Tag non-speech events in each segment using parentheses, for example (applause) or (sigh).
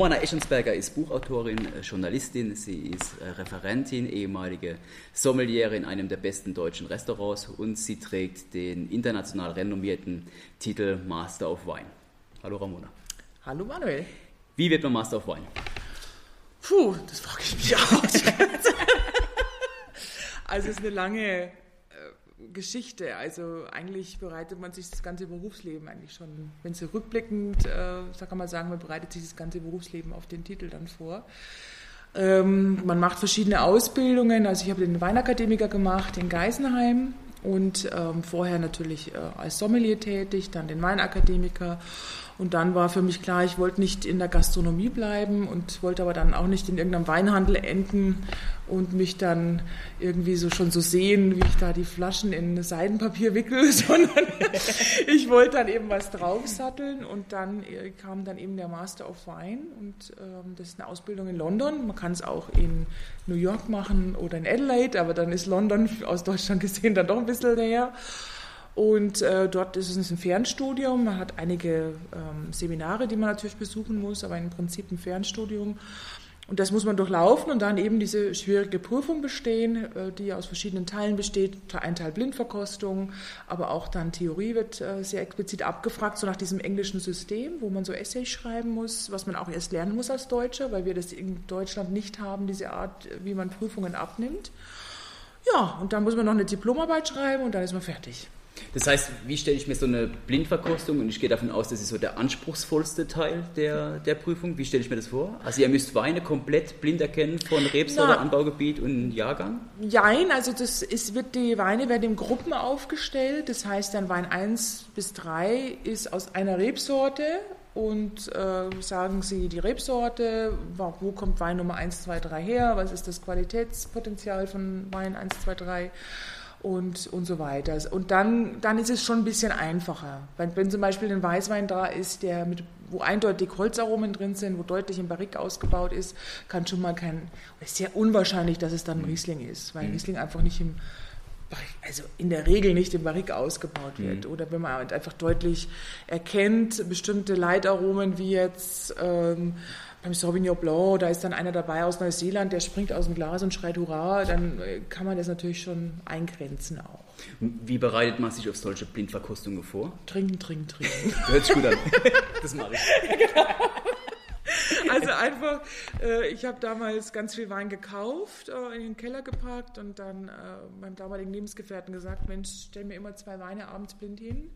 Romana Eschensberger ist Buchautorin, äh, Journalistin, sie ist äh, Referentin, ehemalige Sommeliere in einem der besten deutschen Restaurants und sie trägt den international renommierten Titel Master of Wine. Hallo Ramona. Hallo Manuel. Wie wird man Master of Wine? Puh, das frage ich mich auch. (laughs) also es ist eine lange Geschichte. Also eigentlich bereitet man sich das ganze Berufsleben eigentlich schon, wenn Sie rückblickend, äh, so kann man sagen, man bereitet sich das ganze Berufsleben auf den Titel dann vor. Ähm, man macht verschiedene Ausbildungen. Also ich habe den Weinakademiker gemacht in Geisenheim und ähm, vorher natürlich äh, als Sommelier tätig, dann den Weinakademiker und dann war für mich klar, ich wollte nicht in der Gastronomie bleiben und wollte aber dann auch nicht in irgendeinem Weinhandel enden und mich dann irgendwie so schon so sehen, wie ich da die Flaschen in Seidenpapier wickel, (laughs) sondern ich wollte dann eben was draufsatteln und dann äh, kam dann eben der Master of Wine und ähm, das ist eine Ausbildung in London. Man kann es auch in New York machen oder in Adelaide, aber dann ist London aus Deutschland gesehen dann doch ein bisschen näher. Und äh, dort ist es ein Fernstudium. Man hat einige ähm, Seminare, die man natürlich besuchen muss, aber im Prinzip ein Fernstudium. Und das muss man durchlaufen und dann eben diese schwierige Prüfung bestehen, äh, die aus verschiedenen Teilen besteht. Ein Teil Blindverkostung, aber auch dann Theorie wird äh, sehr explizit abgefragt, so nach diesem englischen System, wo man so Essays schreiben muss, was man auch erst lernen muss als Deutscher, weil wir das in Deutschland nicht haben, diese Art, wie man Prüfungen abnimmt. Ja, und dann muss man noch eine Diplomarbeit schreiben und dann ist man fertig. Das heißt, wie stelle ich mir so eine Blindverkostung, und ich gehe davon aus, das ist so der anspruchsvollste Teil der, der Prüfung, wie stelle ich mir das vor? Also ihr müsst Weine komplett blind erkennen von Rebsorte, Anbaugebiet und Jahrgang? Nein, also das ist, wird, die Weine werden in Gruppen aufgestellt, das heißt dann Wein 1 bis 3 ist aus einer Rebsorte und äh, sagen Sie die Rebsorte, wo kommt Wein Nummer 1, 2, 3 her, was ist das Qualitätspotenzial von Wein 1, 2, 3 und, und so weiter. Und dann, dann ist es schon ein bisschen einfacher. Wenn, wenn zum Beispiel ein Weißwein da ist, der mit, wo eindeutig Holzaromen drin sind, wo deutlich ein Barrique ausgebaut ist, kann schon mal kein, es ist sehr unwahrscheinlich, dass es dann ein Riesling ist, weil mhm. Riesling einfach nicht im, also in der Regel nicht im Barrique ausgebaut wird. Mhm. Oder wenn man einfach deutlich erkennt, bestimmte Leitaromen wie jetzt, ähm, beim Sauvignon Blanc, da ist dann einer dabei aus Neuseeland, der springt aus dem Glas und schreit Hurra, dann äh, kann man das natürlich schon eingrenzen auch. Wie bereitet man sich auf solche Blindverkostungen vor? Trinken, trinken, trinken. (laughs) Hört sich gut an. Das mache ich. (laughs) Genau. Also einfach, äh, ich habe damals ganz viel Wein gekauft, äh, in den Keller gepackt und dann äh, meinem damaligen Lebensgefährten gesagt, Mensch, stell mir immer zwei Weine abends blind hin.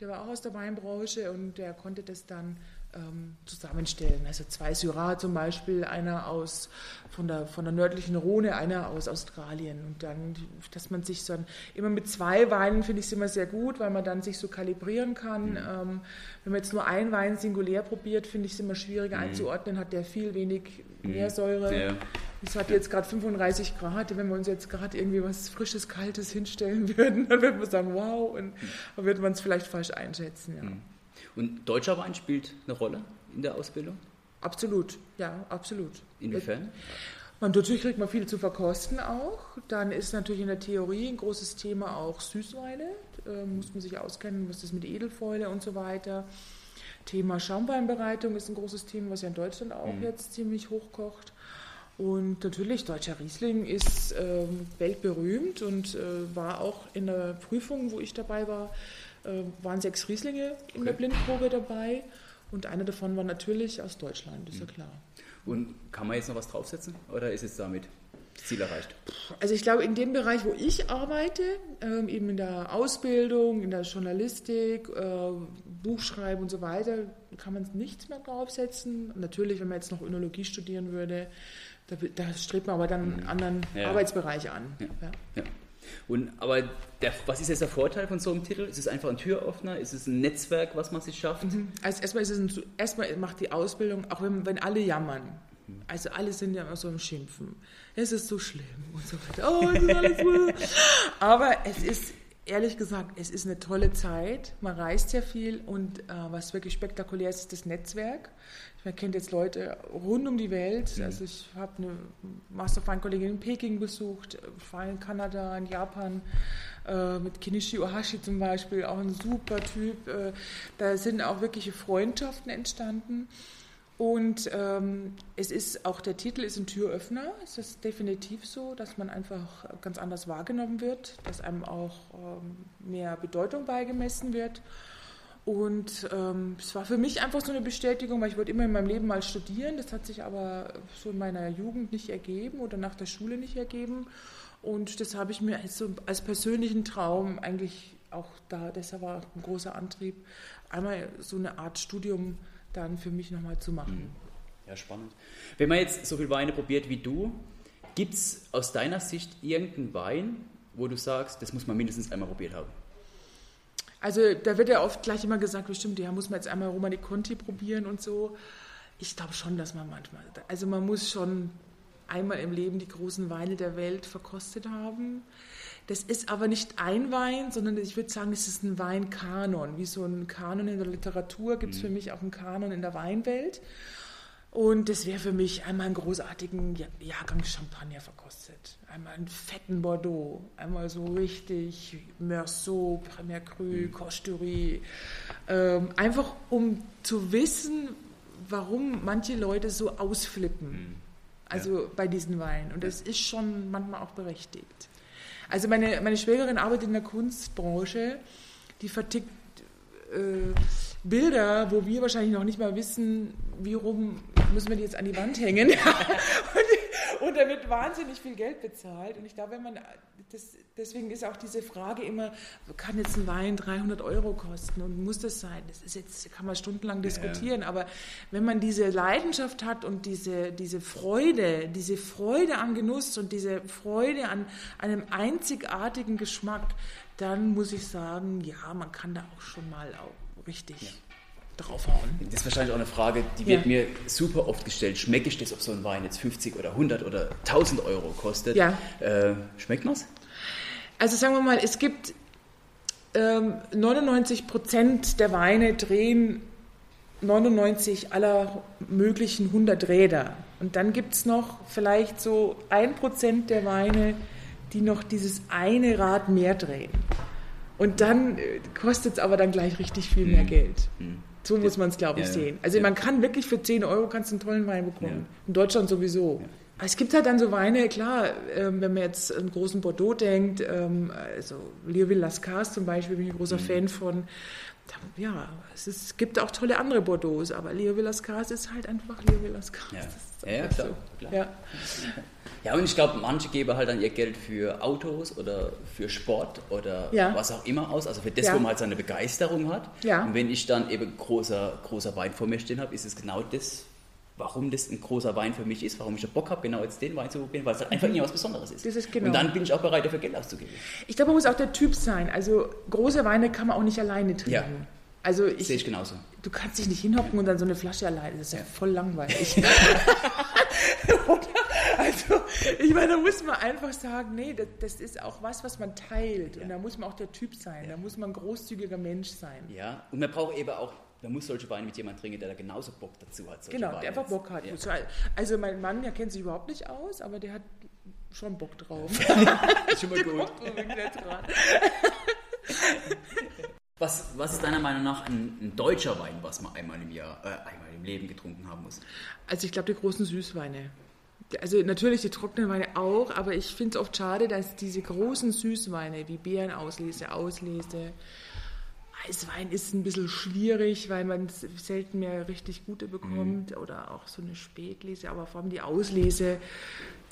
Der war auch aus der Weinbranche und der konnte das dann ähm, zusammenstellen. Also zwei Syrah zum Beispiel, einer aus von der, von der nördlichen Rhone, einer aus Australien. Und dann, dass man sich so immer mit zwei Weinen finde ich es immer sehr gut, weil man dann sich so kalibrieren kann. Mhm. Ähm, wenn man jetzt nur einen Wein singulär probiert, finde ich es immer schwieriger mhm. einzuordnen, hat der viel wenig mhm. Meersäure. Ja. Es hat jetzt gerade 35 Grad. Wenn wir uns jetzt gerade irgendwie was Frisches, Kaltes hinstellen (laughs) würden, dann würde man sagen, wow, und mhm. dann würde man es vielleicht falsch einschätzen. Ja. Und deutscher Wein spielt eine Rolle in der Ausbildung? Absolut, ja, absolut. Inwiefern? Man, natürlich kriegt man viel zu verkosten auch. Dann ist natürlich in der Theorie ein großes Thema auch Süßweine. Da muss man sich auskennen, was das mit Edelfäule und so weiter. Thema Schaumweinbereitung ist ein großes Thema, was ja in Deutschland auch mhm. jetzt ziemlich hochkocht. Und natürlich, deutscher Riesling ist ähm, weltberühmt und äh, war auch in der Prüfung, wo ich dabei war, äh, waren sechs Rieslinge in okay. der Blindprobe dabei und einer davon war natürlich aus Deutschland, ist ja mhm. klar. Und kann man jetzt noch was draufsetzen oder ist es damit das Ziel erreicht? Also ich glaube, in dem Bereich, wo ich arbeite, ähm, eben in der Ausbildung, in der Journalistik, äh, Buchschreiben und so weiter, kann man nichts mehr draufsetzen. Natürlich, wenn man jetzt noch Önologie studieren würde, da, da strebt man aber dann einen mhm. anderen ja. Arbeitsbereich an. Ja. Ja. Und, aber der, was ist jetzt der Vorteil von so einem Titel? Ist es einfach ein Türöffner? Ist es ein Netzwerk, was man sich schafft? Mhm. Also erstmal, ist es ein, erstmal macht die Ausbildung, auch wenn, wenn alle jammern, mhm. also alle sind ja immer so im Schimpfen. Es ist so schlimm und so weiter. Oh, es ist alles gut. (laughs) Aber es ist, ehrlich gesagt, es ist eine tolle Zeit. Man reist ja viel und äh, was wirklich spektakulär ist, ist das Netzwerk. Man kennt jetzt Leute rund um die Welt. Mhm. Also ich habe eine Masterfein-Kollegin in Peking besucht, war in Kanada, in Japan, äh, mit Kinishi Ohashi zum Beispiel, auch ein super Typ. Äh, da sind auch wirkliche Freundschaften entstanden. Und ähm, es ist auch der Titel ist ein Türöffner. Es ist definitiv so, dass man einfach ganz anders wahrgenommen wird, dass einem auch ähm, mehr Bedeutung beigemessen wird. Und ähm, es war für mich einfach so eine Bestätigung, weil ich wollte immer in meinem Leben mal studieren. Das hat sich aber so in meiner Jugend nicht ergeben oder nach der Schule nicht ergeben. Und das habe ich mir als, als persönlichen Traum eigentlich auch da, deshalb war ein großer Antrieb, einmal so eine Art Studium dann für mich nochmal zu machen. Mhm. Ja, spannend. Wenn man jetzt so viel Weine probiert wie du, gibt es aus deiner Sicht irgendeinen Wein, wo du sagst, das muss man mindestens einmal probiert haben? Also da wird ja oft gleich immer gesagt, bestimmt, ja, muss man jetzt einmal Romani Conti probieren und so. Ich glaube schon, dass man manchmal, also man muss schon einmal im Leben die großen Weine der Welt verkostet haben. Das ist aber nicht ein Wein, sondern ich würde sagen, es ist ein Weinkanon. Wie so ein Kanon in der Literatur gibt es mhm. für mich auch einen Kanon in der Weinwelt. Und das wäre für mich einmal einen großartigen Jahrgang Champagner verkostet. Einmal einen fetten Bordeaux, einmal so richtig Meursault, Premier Cru, mhm. Costurie. Ähm, einfach um zu wissen, warum manche Leute so ausflippen. Mhm. Also ja. bei diesen Weinen. Und das ist schon manchmal auch berechtigt. Also meine, meine Schwägerin arbeitet in der Kunstbranche, die vertickt äh, Bilder, wo wir wahrscheinlich noch nicht mal wissen, wie rum müssen wir die jetzt an die Wand hängen. (laughs) und, und da wird wahnsinnig viel Geld bezahlt. Und ich glaube, wenn man, das, deswegen ist auch diese Frage immer, kann jetzt ein Wein 300 Euro kosten und muss das sein? Das ist jetzt, kann man stundenlang diskutieren. Ja. Aber wenn man diese Leidenschaft hat und diese, diese Freude, diese Freude am Genuss und diese Freude an einem einzigartigen Geschmack, dann muss ich sagen, ja, man kann da auch schon mal auch richtig ja. Draufhauen. Das ist wahrscheinlich auch eine Frage, die wird ja. mir super oft gestellt. Schmecke ich das, ob so ein Wein jetzt 50 oder 100 oder 1000 Euro kostet? Ja. Äh, schmeckt man's? Also sagen wir mal, es gibt ähm, 99 Prozent der Weine drehen 99 aller möglichen 100 Räder. Und dann gibt es noch vielleicht so ein Prozent der Weine, die noch dieses eine Rad mehr drehen. Und dann äh, kostet es aber dann gleich richtig viel mehr mhm. Geld. Mhm. So muss man es, glaube ich, ja, sehen. Also ja. man kann wirklich für 10 Euro kannst einen tollen Wein bekommen. Ja. In Deutschland sowieso. Es gibt halt dann so Weine, klar, ähm, wenn man jetzt an großen Bordeaux denkt, ähm, also Leoville Lascars zum Beispiel, bin ich ein großer mhm. Fan von. Ja, es, ist, es, gibt auch tolle andere Bordeaux, aber Leo Villascas ist halt einfach Leo Villascas. Ja, ja klar, so. klar. Ja. Ja, und ich glaube, manche geben halt dann ihr Geld für Autos oder für Sport oder ja. was auch immer aus, also für das, ja. wo man halt seine Begeisterung hat. Ja. Und wenn ich dann eben großer, großer Wein vor mir stehen habe, ist es genau das, warum das ein großer Wein für mich ist, warum ich Bock habe, genau jetzt den Wein zu probieren, weil es halt einfach mhm. was Besonderes ist. Das ist genau. Und dann bin ich auch bereit, dafür Geld auszugeben. Ich glaube, man muss auch der Typ sein. Also große Weine kann man auch nicht alleine trinken. Ja. Also ich, Sehe ich genauso. Du kannst dich nicht hinhocken und dann so eine Flasche alleine. Das ist ja, ja voll langweilig. (laughs) (laughs) also, ich meine, da muss man einfach sagen, nee, das, das, ist auch was, was man teilt. Ja. Und da muss man auch der Typ sein. Ja. Da muss man ein großzügiger Mensch sein. Ja, und man braucht eben auch, man muss solche Weine mit jemandem trinken, der da genauso Bock dazu hat. Genau, der einfach Bock hat. Ja. Also mein Mann, der kennt sich überhaupt nicht aus, aber der hat schon Bock drauf. (laughs) schon mal gut. Was, was ist deiner Meinung nach ein, ein, deutscher Wein, was man einmal im Jahr, äh, einmal im Leben getrunken haben muss? Also ich glaube die großen Süßweine. Also natürlich die trockenen Weine auch, aber ich finde es oft schade, dass diese großen Süßweine wie Beerenauslese, Auslese, Eiswein ist ein bisschen schwierig, weil man selten mehr richtig gute bekommt mhm. oder auch so eine Spätlese, aber vor allem die Auslese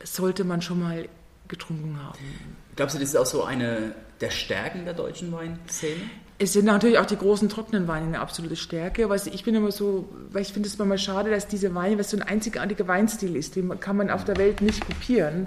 sollte man schon mal getrunken haben. Glaubst du, das ist auch so eine der Stärken der deutschen Weinszene? Es sind natürlich auch die großen trockenen Weine eine absolute Stärke. Aber ich bin immer so, weil ich finde es manchmal schade, dass diese Weine, was so ein einzigartiger Weinstil ist, den kann man auf der Welt nicht kopieren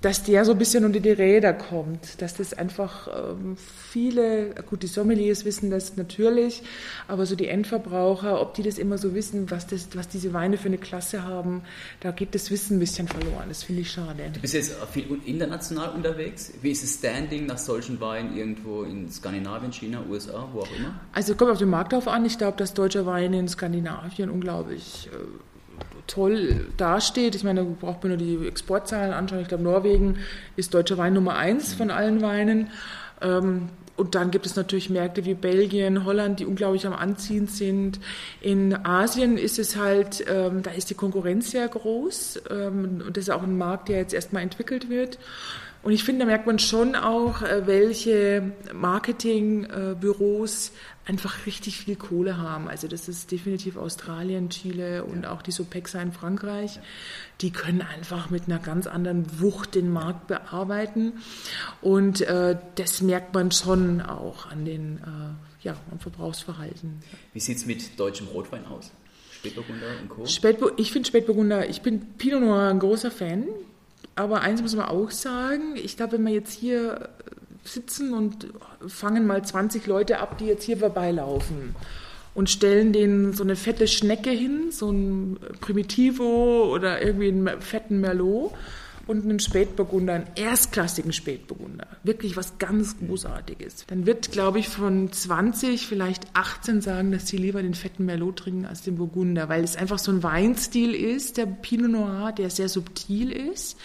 dass der so ein bisschen unter die Räder kommt, dass das einfach ähm, viele, gut, die Sommeliers wissen das natürlich, aber so die Endverbraucher, ob die das immer so wissen, was, das, was diese Weine für eine Klasse haben, da geht das Wissen ein bisschen verloren. Das finde ich schade. Du bist jetzt viel international unterwegs. Wie ist das Standing nach solchen Weinen irgendwo in Skandinavien, China, USA, wo auch immer? Also kommt auf den Markt auf an. Ich glaube, dass deutsche Weine in Skandinavien unglaublich äh, toll dasteht. Ich meine, da braucht man nur die Exportzahlen anschauen. Ich glaube, Norwegen ist deutscher Wein Nummer eins von allen Weinen. Ähm, und dann gibt es natürlich Märkte wie Belgien, Holland, die unglaublich am Anziehen sind. In Asien ist es halt, ähm, da ist die Konkurrenz sehr groß ähm, und das ist auch ein Markt, der jetzt erstmal entwickelt wird. Und ich finde, da merkt man schon auch, äh, welche Marketingbüros einfach richtig viel Kohle haben. Also das ist definitiv Australien, Chile und ja. auch die Sopexa in Frankreich. Die können einfach mit einer ganz anderen Wucht den Markt bearbeiten. Und äh, das merkt man schon auch an den äh, ja, am Verbrauchsverhalten. Wie sieht es mit deutschem Rotwein aus? Spätburgunder und Co.? Spätbur ich finde Spätburgunder, ich bin Pinot Noir ein großer Fan. Aber eins muss man auch sagen, ich glaube, wenn wir jetzt hier sitzen und fangen mal 20 Leute ab, die jetzt hier vorbeilaufen und stellen denen so eine fette Schnecke hin, so ein Primitivo oder irgendwie einen fetten Merlot und einen Spätburgunder, einen erstklassigen Spätburgunder. Wirklich was ganz Großartiges. Dann wird, glaube ich, von 20 vielleicht 18 sagen, dass sie lieber den fetten Merlot trinken als den Burgunder, weil es einfach so ein Weinstil ist, der Pinot Noir, der sehr subtil ist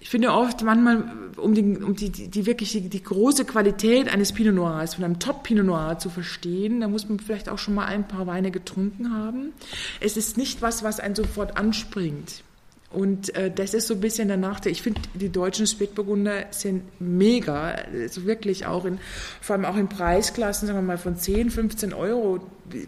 ich finde oft manchmal, um die, um die, die, die wirklich die, die, große Qualität eines Pinot Noirs, von einem Top Pinot Noir zu verstehen, da muss man vielleicht auch schon mal ein paar Weine getrunken haben. Es ist nicht was, was einen sofort anspringt. Und äh, das ist so ein bisschen der Nachteil. Ich finde, die deutschen Spätburgunder sind mega, also wirklich auch in, vor allem auch in Preisklassen, sagen wir mal von 10, 15 Euro,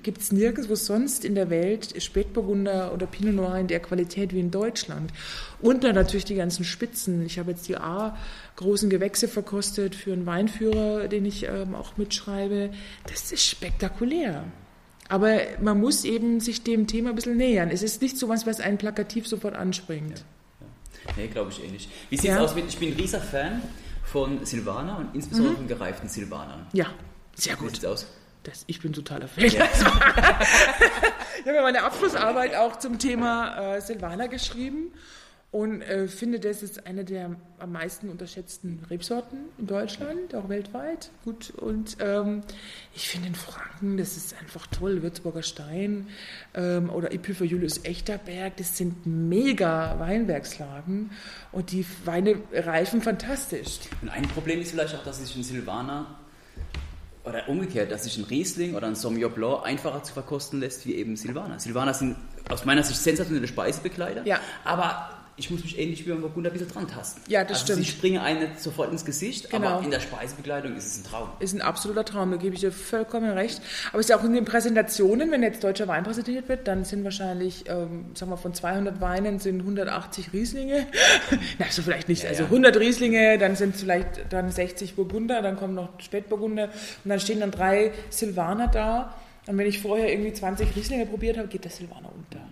gibt es nirgendwo sonst in der Welt Spätburgunder oder Pinot Noir in der Qualität wie in Deutschland. Und dann natürlich die ganzen Spitzen. Ich habe jetzt die A großen Gewächse verkostet für einen Weinführer, den ich ähm, auch mitschreibe. Das ist spektakulär. Aber man muss eben sich dem Thema ein bisschen nähern. Es ist nicht so was, was einen plakativ sofort anspringt. Ja, ja. Nee, glaube ich ähnlich. Wie sieht es ja. aus mit, ich bin ein rieser Fan von Silvaner und insbesondere mhm. von gereiften Silvanern. Ja, sehr gut. Wie sieht es aus? Das, ich bin totaler Fan. Ja. (laughs) ich habe ja meine Abschlussarbeit auch zum Thema äh, Silvaner geschrieben und äh, finde, das ist eine der am meisten unterschätzten Rebsorten in Deutschland, auch weltweit. Gut, und ähm, ich finde in Franken, das ist einfach toll. Würzburger Stein ähm, oder Epipher Julius Echterberg, das sind mega Weinbergslagen und die Weine reifen fantastisch. Und ein Problem ist vielleicht auch, dass sich ein Silvaner oder umgekehrt, dass sich ein Riesling oder ein Sauvignon Blanc einfacher zu verkosten lässt wie eben Silvaner. Silvaner sind aus meiner Sicht sensationelle Speisebegleiter, ja. aber ich muss mich ähnlich wie beim Burgunder ein bisschen dran tasten. Ja, das also stimmt. Sie springen einem nicht sofort ins Gesicht, genau. aber in der Speisebegleitung ist es ein Traum. Ist ein absoluter Traum, da gebe ich dir vollkommen recht. Aber es ist ja auch in den Präsentationen, wenn jetzt deutscher Wein präsentiert wird, dann sind wahrscheinlich, ähm, sagen wir, von 200 Weinen sind 180 Rieslinge. (laughs) Na, so vielleicht nicht, ja, also 100 Rieslinge, dann sind es vielleicht dann 60 Burgunder, dann kommen noch Spätburgunder und dann stehen dann drei Silvaner da. Und wenn ich vorher irgendwie 20 Rieslinge probiert habe, geht der Silvaner unter.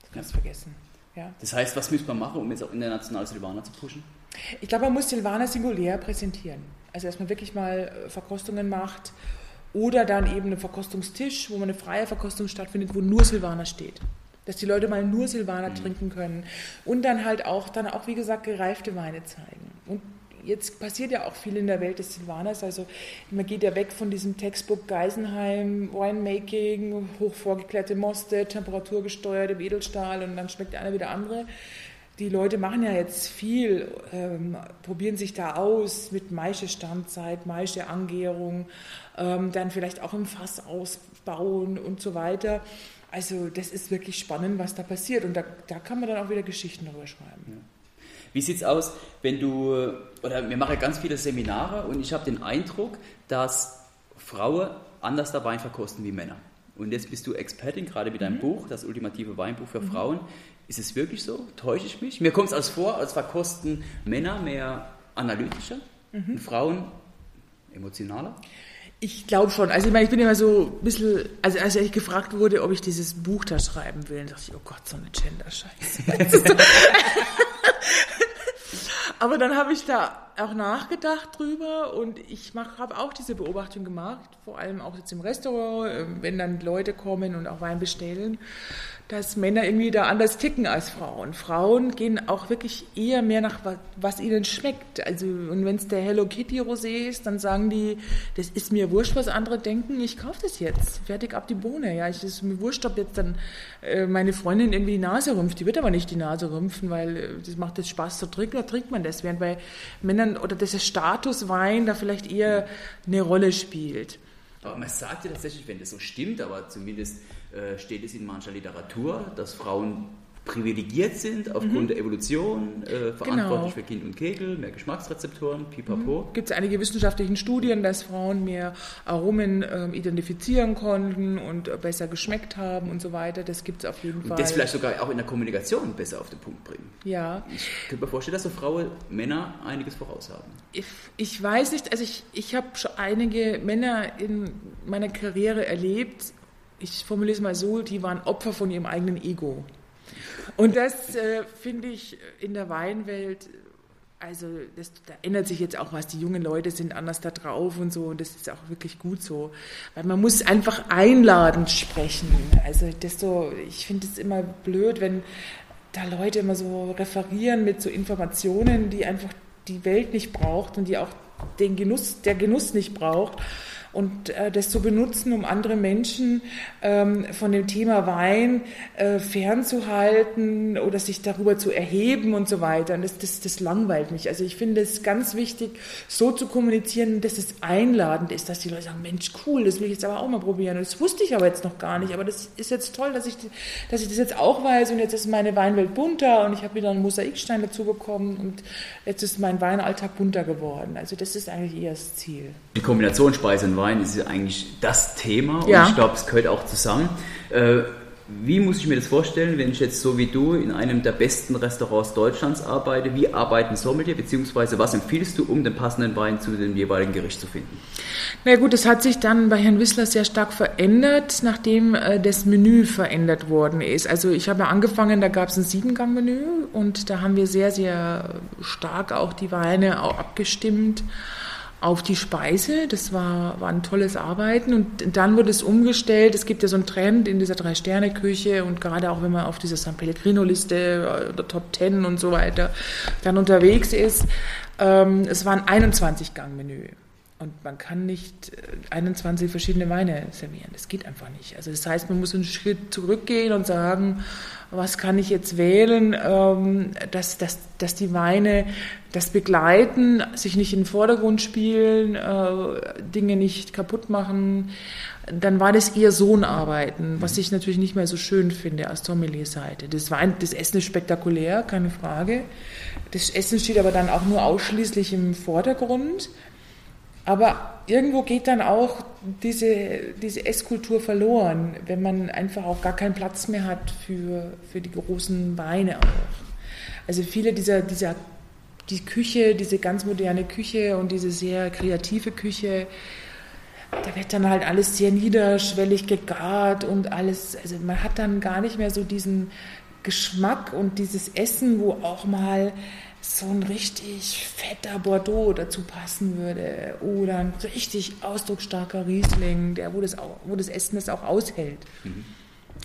Das kannst du vergessen. Ja. Das heißt, was müsste man machen, um jetzt auch international Silvaner zu pushen? Ich glaube, man muss Silvaner singulär präsentieren. Also, dass man wirklich mal äh, Verkostungen macht oder dann eben einen Verkostungstisch, wo man eine freie Verkostung stattfindet, wo nur Silvaner steht. Dass die Leute mal nur Silvaner mhm. trinken können. Und dann halt auch, dann auch, wie gesagt, gereifte Weine zeigen. Und jetzt passiert ja auch viel in der Welt des Silvaners. Also man geht ja weg von diesem Textbook Geisenheim, Winemaking, hoch vorgeklärte Moste, temperaturgesteuert im Edelstahl und dann schmeckt der eine wie der andere. Die Leute machen ja jetzt viel, ähm, probieren sich da aus mit Maische-Standzeit, Maische-Angärung, ähm, dann vielleicht auch im Fass ausbauen und so weiter. Also das ist wirklich spannend, was da passiert und da, da kann man dann auch wieder Geschichten darüber schreiben. Ja. Wie sieht es aus, wenn du, oder wir machen ganz viele Seminare und ich habe den Eindruck, dass Frauen anders der Wein verkosten wie Männer. Und jetzt bist du Expertin, gerade mit deinem mhm. Buch, das ultimative Weinbuch für mhm. Frauen. Ist es wirklich so? Täusche ich mich? Mir kommt es als vor, als verkosten Männer mehr analytischer mhm. und Frauen emotionaler? Ich glaube schon. Also ich meine, ich bin immer so ein bisschen, also als ich gefragt wurde, ob ich dieses Buch da schreiben will, dachte ich, oh Gott, so eine Gender-Scheiße. (laughs) Aber dann habe ich da auch nachgedacht drüber und ich habe auch diese Beobachtung gemacht, vor allem auch jetzt im Restaurant, ähm, wenn dann Leute kommen und auch Wein bestellen, dass Männer irgendwie da anders ticken als Frauen. Frauen gehen auch wirklich eher mehr nach, was ihnen schmeckt. Also, und wenn es der Hello Kitty Rosé ist, dann sagen die, das ist mir wurscht, was andere denken, ich kaufe das jetzt. Fertig ab die Bohne. Ja, ich ist mir wurscht, ob jetzt dann äh, meine Freundin irgendwie die Nase rümpft. Die wird aber nicht die Nase rümpfen, weil äh, das macht jetzt Spaß zu trinken, da trinkt man das. Während bei Männern oder dieser Statuswein da vielleicht eher eine Rolle spielt. Aber man sagt ja tatsächlich, wenn das so stimmt, aber zumindest äh, steht es in mancher Literatur, dass Frauen privilegiert sind aufgrund mhm. der Evolution, äh, verantwortlich genau. für Kind und Kegel, mehr Geschmacksrezeptoren, pipapo. Mhm. Gibt es einige wissenschaftliche Studien, dass Frauen mehr Aromen äh, identifizieren konnten und äh, besser geschmeckt haben und so weiter. Das gibt es auf jeden und Fall. Und das vielleicht sogar auch in der Kommunikation besser auf den Punkt bringen. Ja. Ich könnte mir vorstellen, dass so Frauen Männer einiges voraus haben. Ich, ich weiß nicht, also ich, ich habe schon einige Männer in meiner Karriere erlebt, ich formuliere es mal so, die waren Opfer von ihrem eigenen Ego. Und das äh, finde ich in der Weinwelt, also das, da ändert sich jetzt auch was. Die jungen Leute sind anders da drauf und so und das ist auch wirklich gut so. Weil man muss einfach einladend sprechen. Also das so, ich finde es immer blöd, wenn da Leute immer so referieren mit so Informationen, die einfach die Welt nicht braucht und die auch den Genuss, der Genuss nicht braucht und äh, das zu benutzen, um andere Menschen ähm, von dem Thema Wein äh, fernzuhalten oder sich darüber zu erheben und so weiter. Und das, das, das langweilt mich. Also ich finde es ganz wichtig, so zu kommunizieren, dass es einladend ist, dass die Leute sagen, Mensch, cool, das will ich jetzt aber auch mal probieren. Und das wusste ich aber jetzt noch gar nicht. Aber das ist jetzt toll, dass ich, dass ich das jetzt auch weiß und jetzt ist meine Weinwelt bunter und ich habe wieder einen Mosaikstein dazu bekommen und jetzt ist mein Weinalltag bunter geworden. Also das ist eigentlich eher das Ziel. Die Kombination Speise und Wein Wein ist eigentlich das Thema und ja. ich glaube, es gehört auch zusammen. Äh, wie muss ich mir das vorstellen, wenn ich jetzt so wie du in einem der besten Restaurants Deutschlands arbeite? Wie arbeiten Sommelier, beziehungsweise was empfiehlst du, um den passenden Wein zu dem jeweiligen Gericht zu finden? Na gut, das hat sich dann bei Herrn Wissler sehr stark verändert, nachdem äh, das Menü verändert worden ist. Also ich habe angefangen, da gab es ein Siebengang-Menü und da haben wir sehr, sehr stark auch die Weine auch abgestimmt auf die Speise. Das war, war ein tolles Arbeiten. Und dann wurde es umgestellt. Es gibt ja so einen Trend in dieser Drei-Sterne-Küche und gerade auch wenn man auf dieser San Pellegrino-Liste oder Top Ten und so weiter dann unterwegs ist. Ähm, es war ein 21-Gang-Menü. Und man kann nicht 21 äh, verschiedene Weine servieren. Das geht einfach nicht. Also das heißt, man muss einen Schritt zurückgehen und sagen, was kann ich jetzt wählen, ähm, dass, dass, dass die Weine das begleiten, sich nicht in den Vordergrund spielen, äh, Dinge nicht kaputt machen. Dann war das eher so ein Arbeiten, was ich natürlich nicht mehr so schön finde aus Sommelier-Seite. Das, Wein, das Essen ist spektakulär, keine Frage. Das Essen steht aber dann auch nur ausschließlich im Vordergrund. Aber irgendwo geht dann auch diese, diese Esskultur verloren, wenn man einfach auch gar keinen Platz mehr hat für, für die großen Weine auch. Also viele dieser, dieser, die Küche, diese ganz moderne Küche und diese sehr kreative Küche, da wird dann halt alles sehr niederschwellig gegart und alles, also man hat dann gar nicht mehr so diesen Geschmack und dieses Essen, wo auch mal so ein richtig fetter Bordeaux dazu passen würde oder ein richtig ausdrucksstarker Riesling, der, wo, das auch, wo das Essen das auch aushält. Mhm.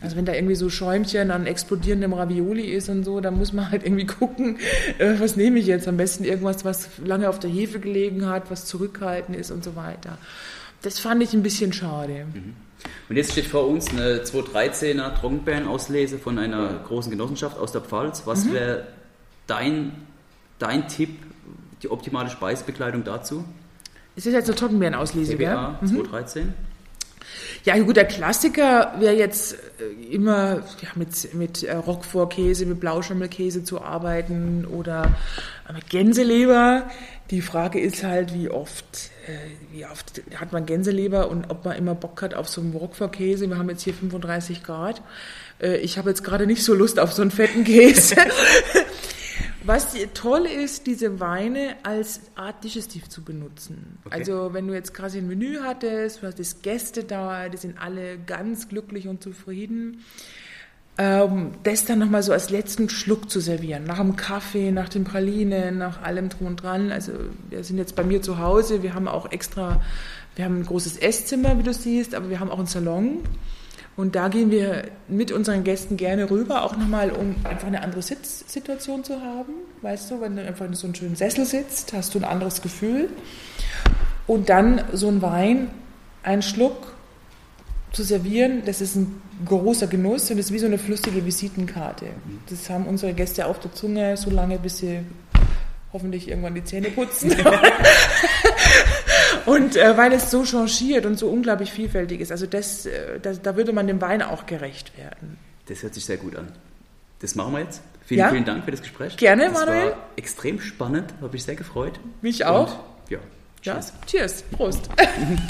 Also wenn da irgendwie so Schäumchen an explodierendem Ravioli ist und so, dann muss man halt irgendwie gucken, äh, was nehme ich jetzt? Am besten irgendwas, was lange auf der Hefe gelegen hat, was zurückhaltend ist und so weiter. Das fand ich ein bisschen schade. Mhm. Und jetzt steht vor uns eine 213er Trockenbeerenauslese von einer großen Genossenschaft aus der Pfalz. Was mhm. wäre dein dein Tipp, die optimale Speisebekleidung dazu? Ist das jetzt eine Trockenbeerenauslese, CBA mhm. 2013. Ja, gut, der Klassiker wäre jetzt äh, immer ja, mit, mit äh, Roquefort-Käse, mit Blauschimmelkäse zu arbeiten oder mit Gänseleber. Die Frage ist halt, wie oft, äh, wie oft hat man Gänseleber und ob man immer Bock hat auf so einen Roquefort-Käse. Wir haben jetzt hier 35 Grad. Ich habe jetzt gerade nicht so Lust auf so einen fetten Käse. (laughs) Was toll ist, diese Weine als Art Digestiv zu benutzen. Okay. Also wenn du jetzt quasi ein Menü hattest, du hattest Gäste da, die sind alle ganz glücklich und zufrieden. Ähm, das dann nochmal so als letzten Schluck zu servieren, nach dem Kaffee, nach den Pralinen, nach allem drum und dran. Also wir sind jetzt bei mir zu Hause, wir haben auch extra, wir haben ein großes Esszimmer, wie du siehst, aber wir haben auch einen Salon Und da gehen wir mit unseren Gästen gerne rüber, auch nochmal, um einfach eine andere Sitzsituation zu haben. Weißt du, wenn du einfach in so einem schönen Sessel sitzt, hast du ein anderes Gefühl. Und dann so ein Wein, ein Schluck zu servieren, das ist ein großer Genuss und ist wie so eine flüssige Visitenkarte. Das haben unsere Gäste auf der Zunge, so lange, bis sie hoffentlich irgendwann die Zähne putzen. (laughs) und äh, weil es so changiert und so unglaublich vielfältig ist, also das, äh, das, da würde man dem Wein auch gerecht werden. Das hört sich sehr gut an. Das machen wir jetzt. Vielen, ja? vielen Dank für das Gespräch. Gerne, das Manuel. War extrem spannend, habe mich sehr gefreut. Mich auch. Und, ja, cheers. Ja, cheers. Prost. (laughs)